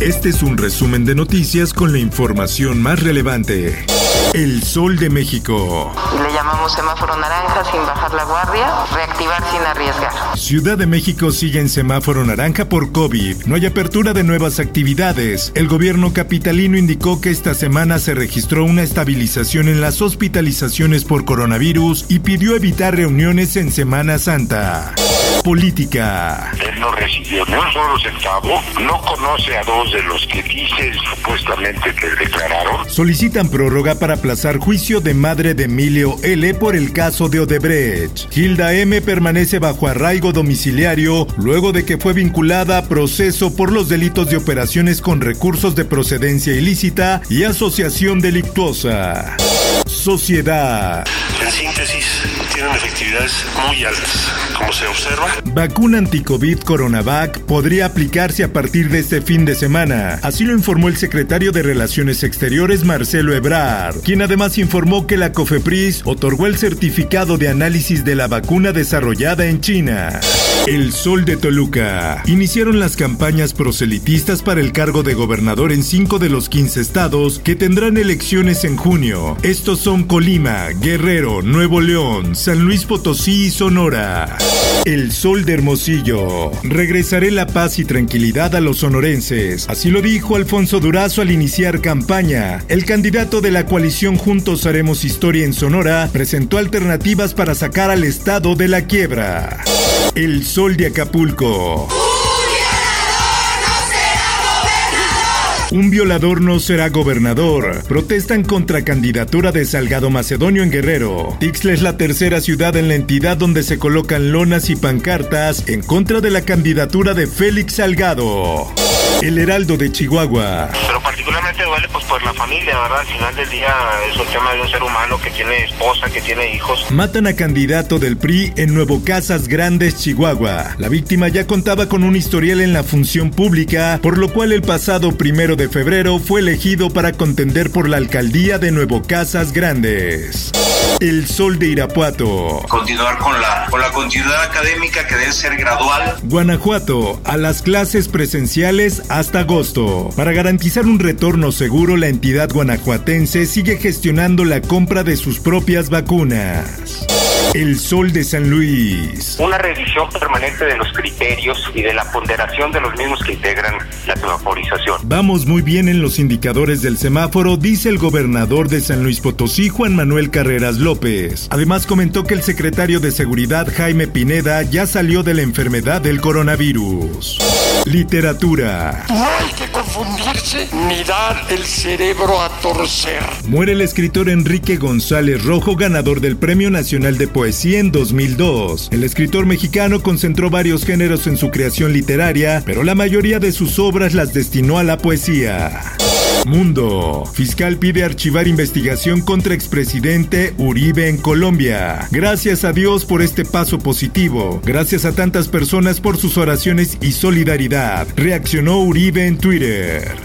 Este es un resumen de noticias con la información más relevante. El Sol de México. Le llamamos semáforo naranja sin bajar la guardia, reactivar sin arriesgar. Ciudad de México sigue en semáforo naranja por COVID. No hay apertura de nuevas actividades. El gobierno capitalino indicó que esta semana se registró una estabilización en las hospitalizaciones por coronavirus y pidió evitar reuniones en Semana Santa. Política. Él no recibió ni un solo centavo, no conoce a dos de los que dice supuestamente que declararon. Solicitan prórroga para aplazar juicio de madre de Emilio L. por el caso de Odebrecht. Hilda M. permanece bajo arraigo domiciliario luego de que fue vinculada a proceso por los delitos de operaciones con recursos de procedencia ilícita y asociación delictuosa. Sociedad. En síntesis, efectividades muy altas, como se observa. Vacuna anticovid Coronavac podría aplicarse a partir de este fin de semana. Así lo informó el secretario de Relaciones Exteriores Marcelo Ebrard, quien además informó que la COFEPRIS otorgó el certificado de análisis de la vacuna desarrollada en China. El Sol de Toluca. Iniciaron las campañas proselitistas para el cargo de gobernador en cinco de los 15 estados que tendrán elecciones en junio. Estos son Colima, Guerrero, Nuevo León, San Luis Potosí y Sonora. El Sol de Hermosillo. Regresaré la paz y tranquilidad a los sonorenses. Así lo dijo Alfonso Durazo al iniciar campaña. El candidato de la coalición Juntos Haremos Historia en Sonora presentó alternativas para sacar al estado de la quiebra. El Sol de Acapulco. Un violador no será gobernador. Protestan contra candidatura de Salgado Macedonio en Guerrero. Tixla es la tercera ciudad en la entidad donde se colocan lonas y pancartas en contra de la candidatura de Félix Salgado. El Heraldo de Chihuahua. Pero un. Matan a candidato del PRI en Nuevo Casas Grandes, Chihuahua. La víctima ya contaba con un historial en la función pública, por lo cual el pasado primero de febrero fue elegido para contender por la alcaldía de Nuevo Casas Grandes. El Sol de Irapuato. Continuar con la, con la continuidad académica que debe ser gradual. Guanajuato, a las clases presenciales hasta agosto. Para garantizar un retorno seguro, la entidad guanajuatense sigue gestionando la compra de sus propias vacunas. El Sol de San Luis. Una revisión permanente de los criterios y de la ponderación de los mismos que integran la semaforización. Vamos muy bien en los indicadores del semáforo, dice el gobernador de San Luis Potosí, Juan Manuel Carreras López. Además comentó que el secretario de Seguridad, Jaime Pineda, ya salió de la enfermedad del coronavirus. Literatura. No hay que confundirse ni dar el cerebro a torcer. Muere el escritor Enrique González Rojo, ganador del Premio Nacional de Poesía en 2002. El escritor mexicano concentró varios géneros en su creación literaria, pero la mayoría de sus obras las destinó a la poesía. Mundo. Fiscal pide archivar investigación contra expresidente Uribe en Colombia. Gracias a Dios por este paso positivo. Gracias a tantas personas por sus oraciones y solidaridad. Reaccionó Uribe en Twitter.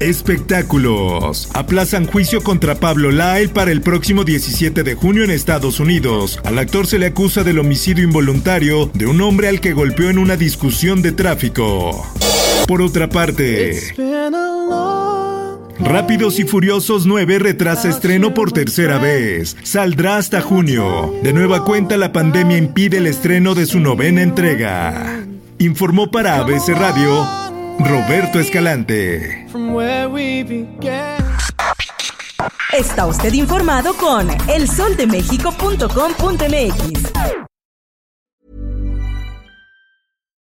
Espectáculos. Aplazan juicio contra Pablo Lyle para el próximo 17 de junio en Estados Unidos. Al actor se le acusa del homicidio involuntario de un hombre al que golpeó en una discusión de tráfico. Por otra parte... Rápidos y Furiosos 9 retrasa estreno por tercera vez. Saldrá hasta junio. De nueva cuenta, la pandemia impide el estreno de su novena entrega. Informó para ABC Radio Roberto Escalante. Está usted informado con elsoldemexico.com.mx.